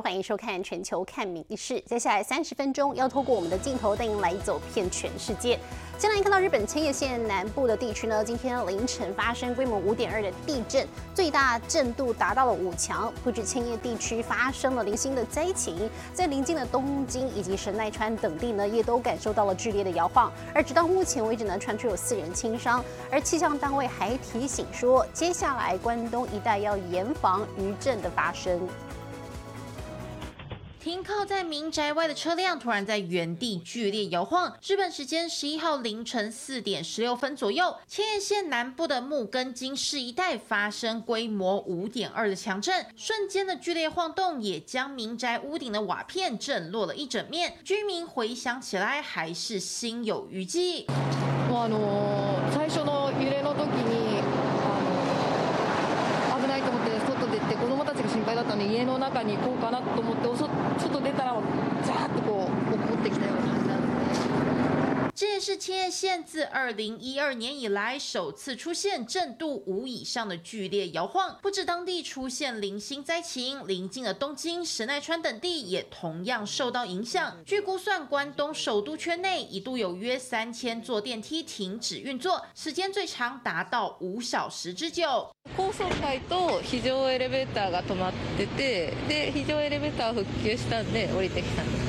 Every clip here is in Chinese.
欢迎收看《全球看名事》，接下来三十分钟要透过我们的镜头带您来走遍全世界。先来看到日本千叶县南部的地区呢，今天凌晨发生规模五点二的地震，最大震度达到了五强。不止千叶地区发生了零星的灾情，在邻近的东京以及神奈川等地呢，也都感受到了剧烈的摇晃。而直到目前为止呢，传出有四人轻伤。而气象单位还提醒说，接下来关东一带要严防余震的发生。停靠在民宅外的车辆突然在原地剧烈摇晃。日本时间十一号凌晨四点十六分左右，千叶县南部的木根津市一带发生规模五点二的强震，瞬间的剧烈晃动也将民宅屋顶的瓦片震落了一整面。居民回想起来还是心有余悸。子供たちが心配だったので家の中に行こうかなと思っておそ外出たらざーッとこう怒ってきたような。这也是千叶县自二零一二年以来首次出现震度五以上的剧烈摇晃，不止当地出现零星灾情，邻近的东京、神奈川等地也同样受到影响。据估算，关东首都圈内一度有约三千座电梯停止运作，时间最长达到五小时之久。高層階と非常エレベーターが止まっててで非常エレベーター復旧したんで降りてきたんです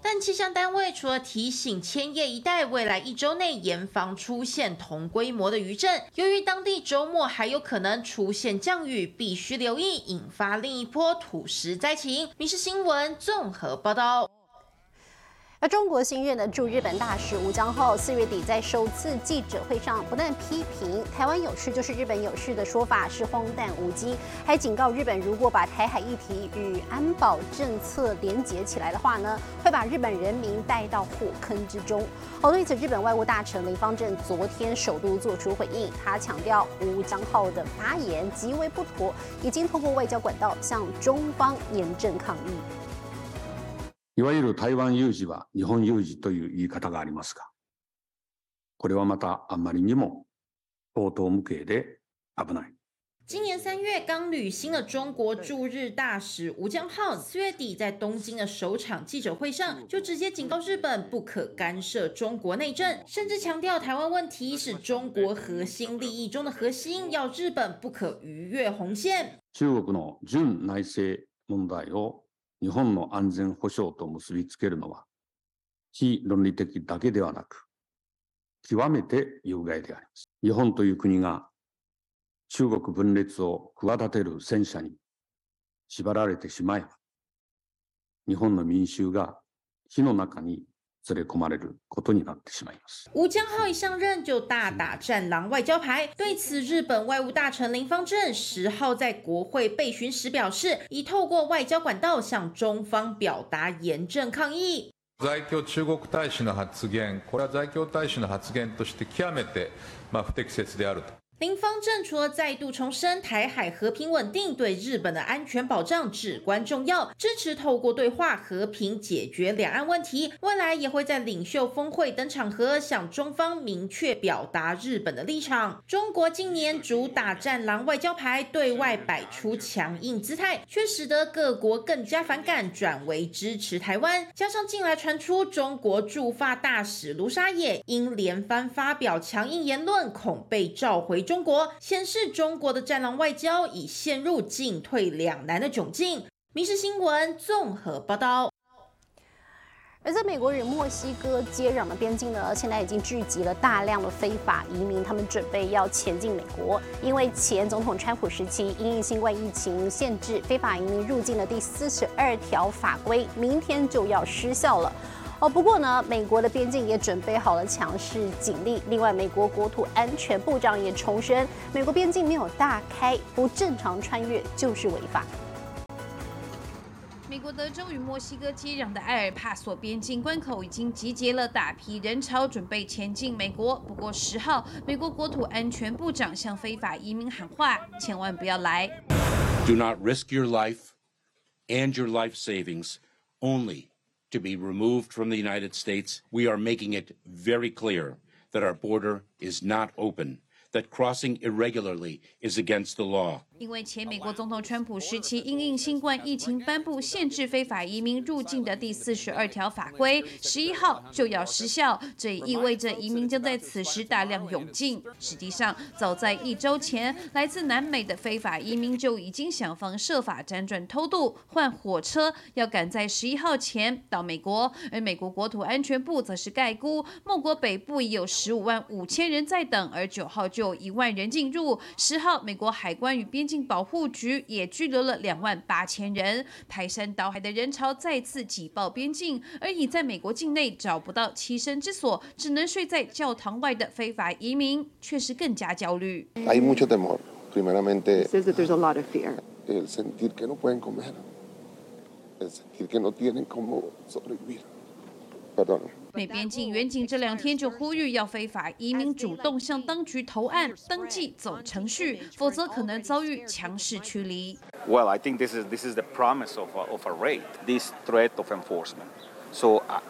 但气象单位除了提醒千叶一带未来一周内严防出现同规模的余震，由于当地周末还有可能出现降雨，必须留意引发另一波土石灾情。民事新闻综合报道。而中国新任的驻日本大使吴江浩四月底在首次记者会上，不但批评台湾有事就是日本有事的说法是荒诞无稽，还警告日本如果把台海议题与安保政策连结起来的话呢，会把日本人民带到火坑之中。哦，对此，日本外务大臣林方正昨天首度做出回应，他强调吴江浩的发言极为不妥，已经通过外交管道向中方严正抗议。いわゆる台湾有事は日本有事という言い方がありますが、これはまたあまりにも相当無形で危ない。今年三月刚履新的中国驻日大使吴江浩，四月底在东京的首场记者会上，就直接警告日本不可干涉中国内政，甚至强调台湾问题是中国核心利益中的核心，要日本不可逾越红线。中国の純内政問題を 日本の安全保障と結びつけるのは、非論理的だけではなく、極めて有害であります。日本という国が中国分裂を企てる戦車に縛られてしまえば、日本の民衆が火の中に連れ込まれることになってしまいます。吴江浩一上任就大打战狼外交牌，对此，日本外务大臣林方正十号在国会备询时表示，已透过外交管道向中方表达严正抗议。在京中国大使の発言、これは在京大使の発言として極めて、まあ、不適切であると。 林方正除了再度重申台海和平稳定对日本的安全保障至关重要，支持透过对话和平解决两岸问题，未来也会在领袖峰会等场合向中方明确表达日本的立场。中国今年主打战狼外交牌，对外摆出强硬姿态，却使得各国更加反感，转为支持台湾。加上近来传出中国驻法大使卢沙野因连番发表强硬言论，恐被召回。中国显示中国的战狼外交已陷入进退两难的窘境。民事新闻综合报道。而在美国与墨西哥接壤的边境呢，现在已经聚集了大量的非法移民，他们准备要前进美国。因为前总统川普时期因应新冠疫情限制非法移民入境的第四十二条法规，明天就要失效了。哦，不过呢，美国的边境也准备好了强势警力。另外，美国国土安全部长也重申，美国边境没有大开，不正常穿越就是违法。美国国德州与墨西哥接壤的埃尔帕索边境关口已经集结了大批人潮，准备前进美国。不过十号，美国国土安全部长向非法移民喊话，千万不要来。Do not risk your life and your life savings only to be removed from the United States. We are making it very clear that our border is not open, that crossing irregularly is against the law. 因为前美国总统川普时期因应新冠疫情颁布限制非法移民入境的第四十二条法规，十一号就要失效，这也意味着移民将在此时大量涌进。实际上，早在一周前，来自南美的非法移民就已经想方设法辗转偷渡，换火车，要赶在十一号前到美国。而美国国土安全部则是概估，莫国北部已有十五万五千人在等，而九号就有一万人进入。十号，美国海关与边境保护局也拘留了两万八千人。排山倒海的人潮再次挤爆边境而已在美国境内找不到栖身之所只能睡在教堂外的非法移民。确实更加焦虑。美边境远警这两天就呼吁要非法移民主动向当局投案、登记、走程序，否则可能遭遇强势驱离。 Well, I think this is this is the promise of a, of a raid, this threat of enforcement. So, uh,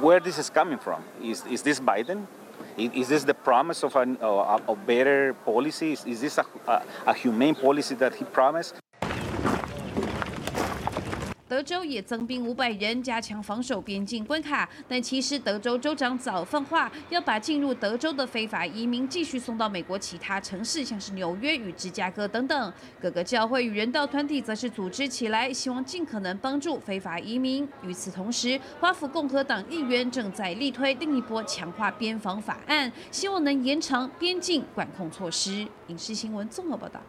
where this is coming from? Is is this Biden? Is, is this the promise of an, uh, a better policy? Is, is this a, a, a humane policy that he promised? 德州也增兵五百人，加强防守边境关卡。但其实德州州长早放话，要把进入德州的非法移民继续送到美国其他城市，像是纽约与芝加哥等等。各个教会与人道团体则是组织起来，希望尽可能帮助非法移民。与此同时，华府共和党议员正在力推另一波强化边防法案，希望能延长边境管控措施。影视新闻综合报道。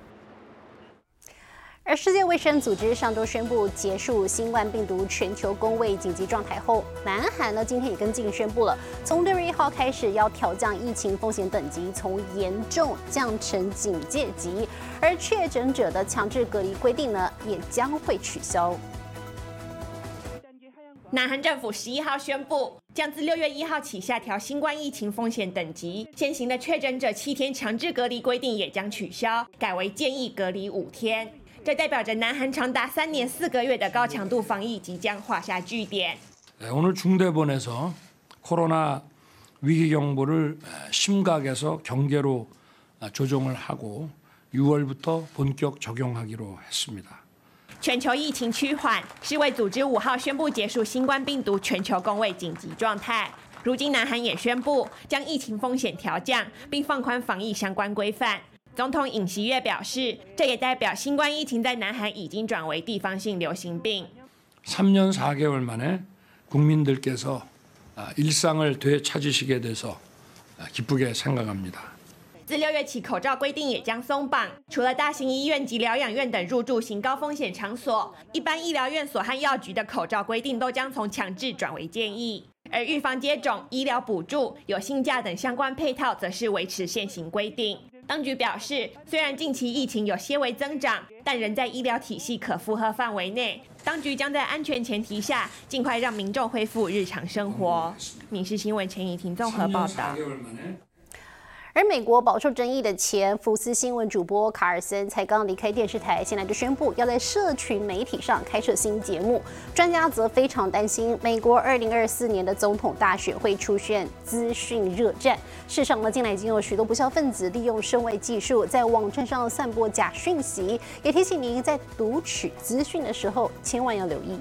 而世界卫生组织上周宣布结束新冠病毒全球公卫紧急状态后，南韩呢今天也跟进宣布了，从六月一号开始要调降疫情风险等级，从严重降成警戒级，而确诊者的强制隔离规定呢也将会取消。南韩政府十一号宣布，将自六月一号起下调新冠疫情风险等级，现行的确诊者七天强制隔离规定也将取消，改为建议隔离五天。这代表着南韩长达三年四个月的高强度防疫即将画下句点。 오늘 중대본에서 코로나 위기 경보를 심각해서 경계로 조정을 하고 6월부터 본격 적용하기로 했습니다. 全球疫情趋缓，世卫组织五号宣布结束新冠病毒全球公卫紧急状态。如今，南韩也宣布将疫情风险调降，并放宽防疫相关规范。 总统尹锡悦表示，这也代表新冠疫情在南韩已经转为地方性流行病。 3년 4개월 만에 국민들께서 일상을 되찾으시게 돼서 기쁘게 생각합니다. 自六月起，口罩规定也将松绑，除了大型医院及疗养院等入住型高风险场所，一般医疗院所和药局的口罩规定都将从强制转为建议。而预防接种、医疗补助、有薪假等相关配套，则是维持现行规定。 当局表示，虽然近期疫情有些微增长，但仍在医疗体系可负荷范围内。当局将在安全前提下，尽快让民众恢复日常生活。民事新闻陈怡婷综合报道。而美国饱受争议的前福斯新闻主播卡尔森才刚离开电视台，现在就宣布要在社群媒体上开设新节目。专家则非常担心，美国二零二四年的总统大选会出现资讯热战。事实上呢，近来已经有许多不肖分子利用身位技术在网站上散播假讯息，也提醒您在读取资讯的时候千万要留意。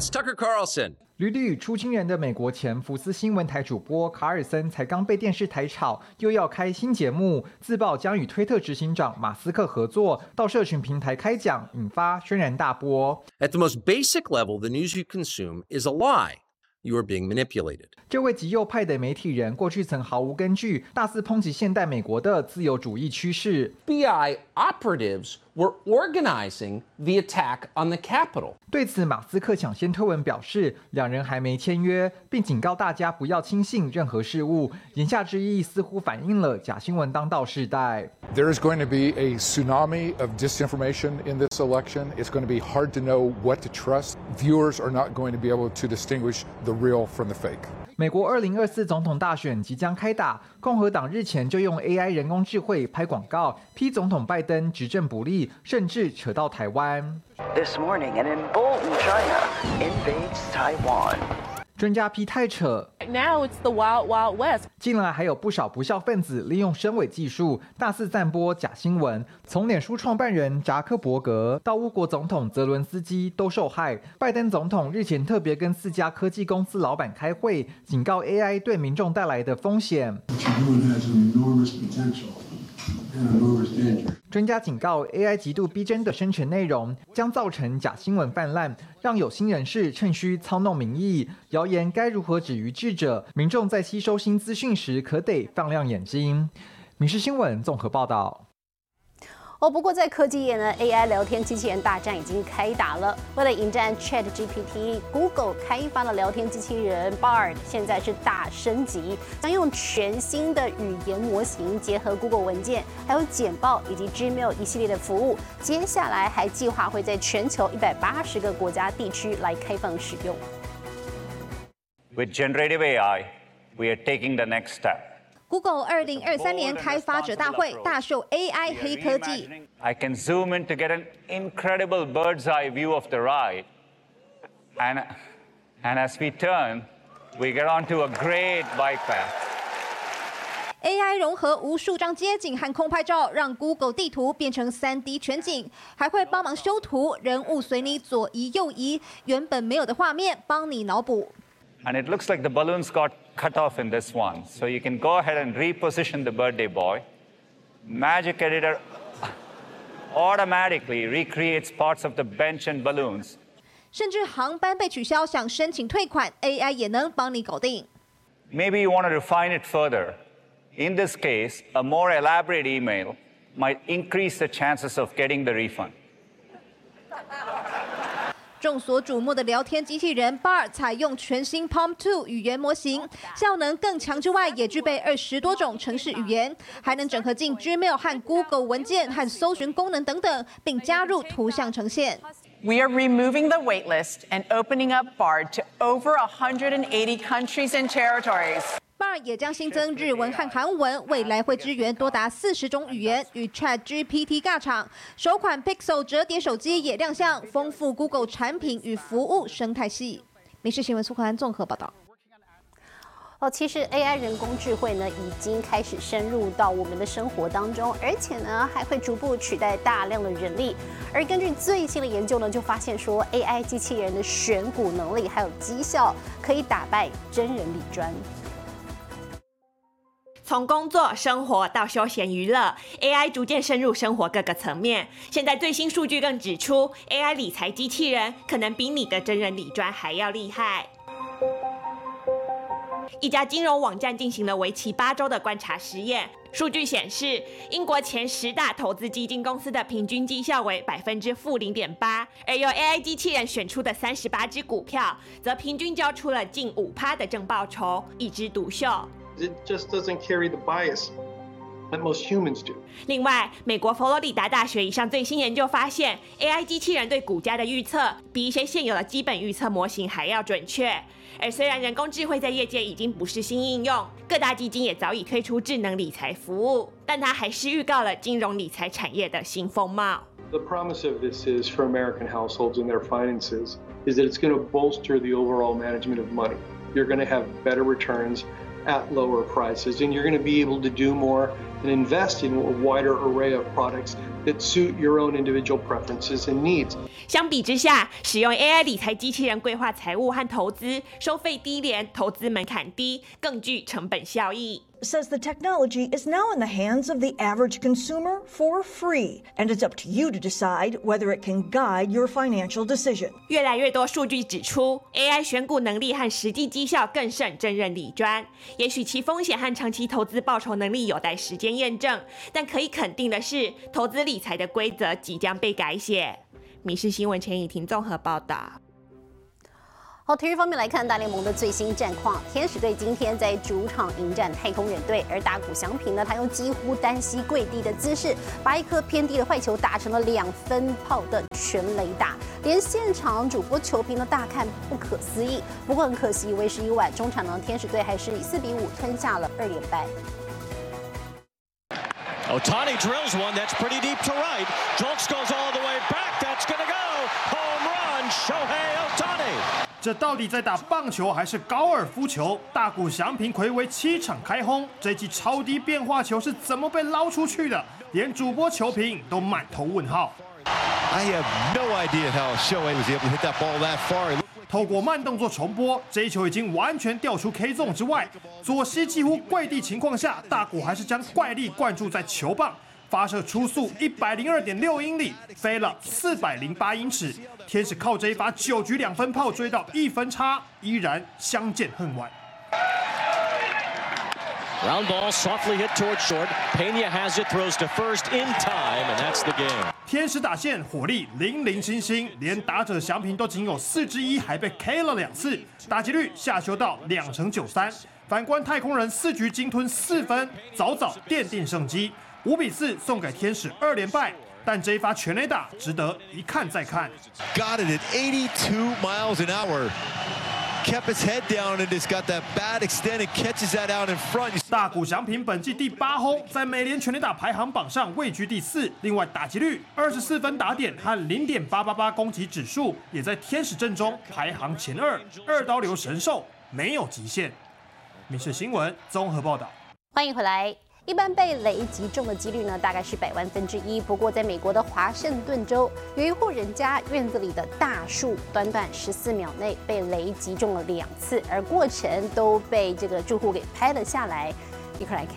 It's Tucker Carlson. 屡屡出惊人的美国前福斯新闻台主播卡尔森才刚被电视台炒，又要开新节目，自曝将与推特执行长马斯克合作，到社群平台开讲，引发轩然大波。At the most basic level, the news you consume is a lie. You are being manipulated. 这位极右派的媒体人过去曾毫无根据，大肆抨击现代美国的自由主义趋势。FBI operatives were organizing the attack on the Capitol. 对此，马斯克抢先推文表示，两人还没签约，并警告大家不要轻信任何事物。言下之意似乎反映了假新闻当道时代。 There is going to be a tsunami of disinformation in this election. It's going to be hard to know what to trust. Viewers are not going to be able to distinguish the real from the fake. 美国二零二四总统大选即将开打，共和党日前就用 AI 人工智慧拍广告，批总统拜登执政不力，甚至扯到台湾。This morning, an emboldened China invades Taiwan. 专家批太扯。Now it's the wild, wild west. 近来还有不少不孝分子利用声伪技术大肆散播假新闻，从脸书创办人扎克伯格到乌国总统泽伦斯基都受害。拜登总统日前特别跟四家科技公司老板开会，警告 AI 对民众带来的风险。专家警告，AI 极度逼真的生成内容将造成假新闻泛滥，让有心人士趁虚操弄民意。谣言该如何止于智者？民众在吸收新资讯时，可得放亮眼睛。民事新闻综合报道。哦，不过在科技业呢，AI 聊天机器人大战已经开打了。为了迎战 ChatGPT，Google 开发了聊天机器人 Bard，现在是大升级，将用全新的语言模型结合 Google 文件、还有简报以及 Gmail 一系列的服务。接下来还计划会在全球一百八十个国家地区来开放使用。With generative AI, we are taking the next step. Google 二零二三年开发者大会大秀 AI 黑科技。I can zoom in to get an incredible bird's eye view of the ride. And, and as we turn, we get onto a great bike path. AI 融合无数张街景和空拍照，让 Google 地图变成 3D 全景，还会帮忙修图，人物随你左移右移，原本没有的画面帮你脑补。And it looks like the balloons got cut off in this one. So you can go ahead and reposition the birthday boy. Magic Editor automatically recreates parts of the bench and balloons. 甚至航班被取消，想申请退款，AI 也能帮你搞定。 Maybe you want to refine it further. In this case, a more elaborate email might increase the chances of getting the refund. 众所瞩目的聊天机器人 Bar 采用全新 Palm 2语言模型，效能更强之外，也具备二十多种城市语言，还能整合进 Gmail 和 Google 文件和搜寻功能等等，并加入图像呈现。We are removing the waitlist and opening up BARD to over 180 countries and territories. Bard 也将新增日文和韩文，未来会支援多达四十种语言，与 Chat GPT 尬场。首款 Pixel 折叠手机也亮相，丰富 Google 产品与服务生态系。民事新闻苏克兰综合报道。哦，其实 AI 人工智慧呢，已经开始深入到我们的生活当中，而且呢，还会逐步取代大量的人力。而根据最新的研究呢，就发现说，AI 机器人的选股能力还有绩效，可以打败真人理专。从工作、生活到休闲娱乐，AI 逐渐深入生活各个层面。现在最新数据更指出，AI 理财机器人可能比你的真人理专还要厉害。一家金融网站进行了为期八周的观察实验，数据显示，英国前十大投资基金公司的平均绩效为百分之负零点八，而由 AI 机器人选出的三十八只股票，则平均交出了近五趴的正报酬，一枝独秀。It just doesn't carry the bias that most humans do. 另外，美国佛罗里达大学一项最新研究发现，AI 机器人对股价的预测比一些现有的基本预测模型还要准确。而虽然人工智慧在业界已经不是新应用，各大基金也早已推出智能理财服务，但它还是预告了金融理财产业的新风貌。The promise of this is for American households and their finances is that it's going to bolster the overall management of money. You're going to have better returns at lower prices, and you're going to be able to do more and invest in a wider array of products that suit your own individual preferences and needs. 相比之下，使用 AI 理财机器人规划财务和投资，收费低廉，投资门槛低，更具成本效益。says the technology is now in the hands of the average consumer for free, and it's up to you to decide whether it can guide your financial decision. 越来越多数据指出，AI 选股能力和实际绩效更胜真人理专。也许其风险和长期投资报酬能力有待时间验证，但可以肯定的是，投资理财的规则即将被改写。《民事新闻》陈以婷综合报道。好，体育方面来看大联盟的最新战况。天使队今天在主场迎战太空人队，而大谷翔平呢，他用几乎单膝跪地的姿势，把一颗偏低的坏球打成了两分炮的全垒打，连现场主播球评都大看不可思议。不过很可惜，为时已晚，中场呢，天使队还是以四比五吞下了二连败。Otani drills one that's pretty deep to right. Jolks goes all the way back. That's gonna go home run. Shohei Otani. 这到底在打棒球还是高尔夫球？大谷翔平魁为七场开轰，这记超低变化球是怎么被捞出去的？连主播球评都满头问号。I have no idea how Shohei was able to hit that ball that far. 透过慢动作重播，这一球已经完全掉出 K zone 之外。左膝几乎跪地情况下，大谷还是将怪力灌注在球棒。发射初速一百零二点六英里，飞了四百零八英尺。天使靠着一发九局两分炮追到一分差，依然相见恨晚。Round ball softly hit towards short. Pena has it, throws to first in time, and that's the game. 天使打线火力零零星星，连打者祥平都仅有四之一，还被 K 了两次，打击率下修到两成九三。反观太空人四局鲸吞四分，早早奠定胜机。五比四送给天使二连败，但这一发全垒打值得一看再看。Got it at 82 miles an hour. Kept his head down and just got that bad extended catches that out in front. 大谷翔平本季第八轰，在美联全垒打排行榜上位居第四。另外打击率、二十四分打点和零点八八八攻击指数也在天使阵中排行前二。二刀流神兽没有极限。民事新闻综合报道。欢迎回来。一般被雷击中的几率呢，大概是百万分之一。不过，在美国的华盛顿州，有一户人家院子里的大树，短短十四秒内被雷击中了两次，而过程都被这个住户给拍了下来。一块来看。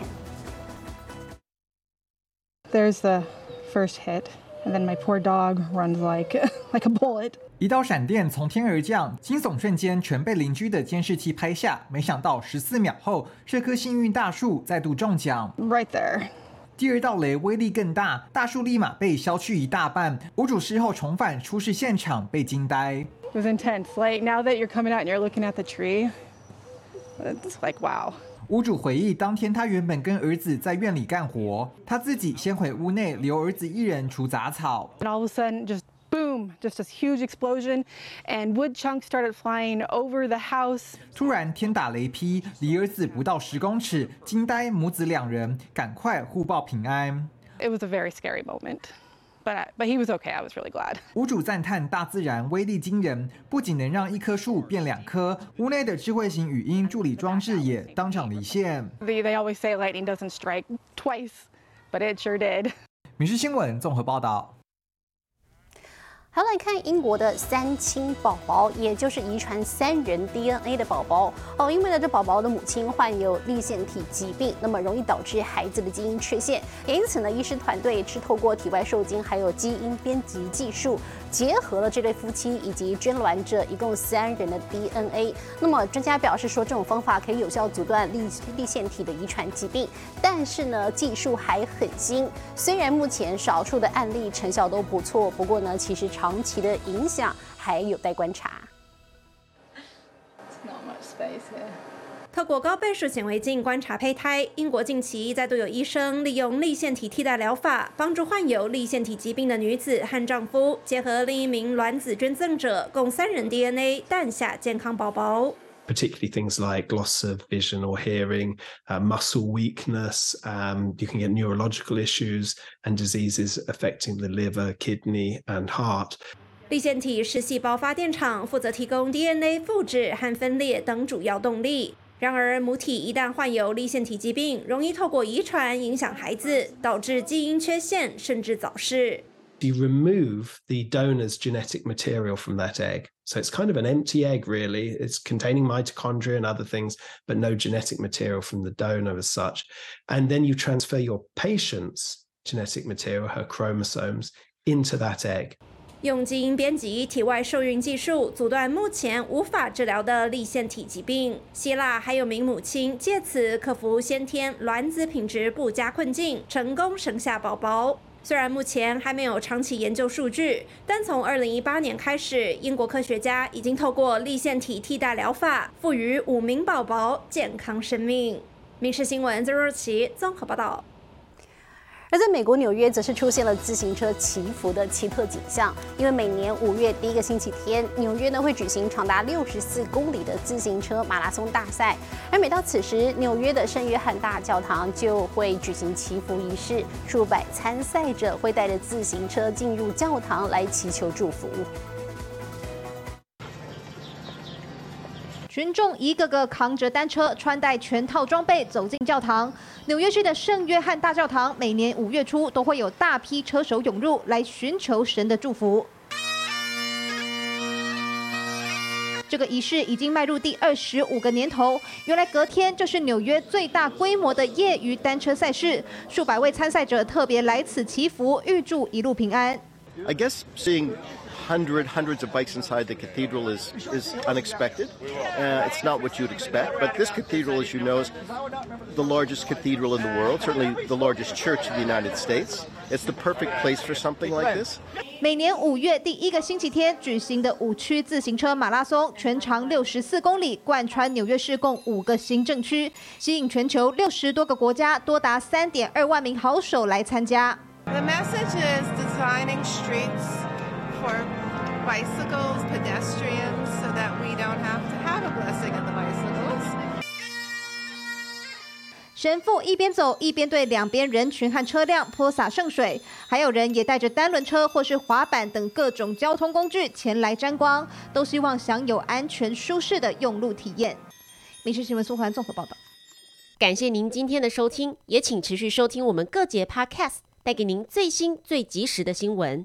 There's the first hit, and then my poor dog runs like like a bullet. 一道闪电从天而降，惊悚瞬间全被邻居的监视器拍下。没想到十四秒后，这棵幸运大树再度中奖。Right there。第二道雷威力更大，大树立马被削去一大半。屋主事后重返出事现场，被惊呆。It was intense. Like now that you're coming out and you're looking at the tree, it's like wow. 屋主回忆，当天他原本跟儿子在院里干活，他自己先回屋内留儿子一人除杂草。And all of a sudden, just boom, just a huge explosion, and wood chunks started flying over the house. 突然天打雷劈，离儿子不到十公尺，惊呆母子两人，赶快互报平安。It was a very scary moment. But, but he was okay. I was really glad. 屋主赞叹大自然威力惊人，不仅能让一棵树变两棵，屋内的智慧型语音助理装置也当场离线。They, they always say lightning doesn't strike twice, but it sure did. 民事新闻综合报道。好来看英国的三亲宝宝，也就是遗传三人 DNA 的宝宝哦。因为呢，这宝宝的母亲患有立腺体疾病，那么容易导致孩子的基因缺陷。因此呢，医师团队是透过体外受精还有基因编辑技术，结合了这对夫妻以及捐卵者一共三人的 DNA。那么专家表示说，这种方法可以有效阻断立立腺体的遗传疾病，但是呢，技术还很新。虽然目前少数的案例成效都不错，不过呢，其实长期的影响还有待观察。Space here. 透过高倍数显微镜观察胚胎，英国近期再度有医生利用立腺体替代疗法，帮助患有立腺体疾病的女子和丈夫结合另一名卵子捐赠者，共三人 DNA 诞下健康宝宝。particularly things like loss of vision or hearing, uh, muscle weakness. Um, you can get neurological issues and diseases affecting the liver, kidney, and heart. 立腺体是细胞发电厂，负责提供 DNA 复制和分裂等主要动力。然而，母体一旦患有立腺体疾病，容易透过遗传影响孩子，导致基因缺陷甚至早逝。 You remove the donor's genetic material from that egg. So it's kind of an empty egg, really. It's containing mitochondria and other things, but no genetic material from the donor as such. And then you transfer your patient's genetic material, her chromosomes, into that egg. 用基因编辑体外受孕技术阻断目前无法治疗的立腺体疾病。希腊还有名母亲借此克服先天卵子品质不佳困境，成功生下宝宝。虽然目前还没有长期研究数据，但从2018年开始，英国科学家已经透过立腺体替代疗法，赋予五名宝宝健康生命。民事新闻曾若琪综合报道。而在美国纽约，则是出现了自行车祈福的奇特景象。因为每年五月第一个星期天，纽约呢会举行长达六十四公里的自行车马拉松大赛。而每到此时，纽约的圣约翰大教堂就会举行祈福仪式，数百参赛者会带着自行车进入教堂来祈求祝福。群众一个个扛着单车，穿戴全套装备走进教堂。纽约市的圣约翰大教堂每年五月初都会有大批车手涌入，来寻求神的祝福。这个仪式已经迈入第二十五个年头。原来隔天就是纽约最大规模的业余单车赛事，数百位参赛者特别来此祈福，预祝一路平安。I guess hundred hundreds of bikes inside the cathedral is is unexpected. Uh, it's not what you'd expect, but this cathedral, as you know, is the largest cathedral in the world, certainly the largest church in the United States. It's the perfect place for something like this. 每年五月第一个星期天举行的五区自行车马拉松，全长六十四公里，贯穿纽约市共五个行政区，吸引全球六十多个国家多达三点二万名好手来参加。The message is designing streets for bicycles, pedestrians, so that we don't have to have a blessing in the bicycles. 神父一边走一边对两边人群和车辆泼洒圣水，还有人也带着单轮车或是滑板等各种交通工具前来沾光，都希望享有安全舒适的用路体验。民事新闻苏环综合报道。感谢您今天的收听，也请持续收听我们各节 Podcast，带给您最新最及时的新闻。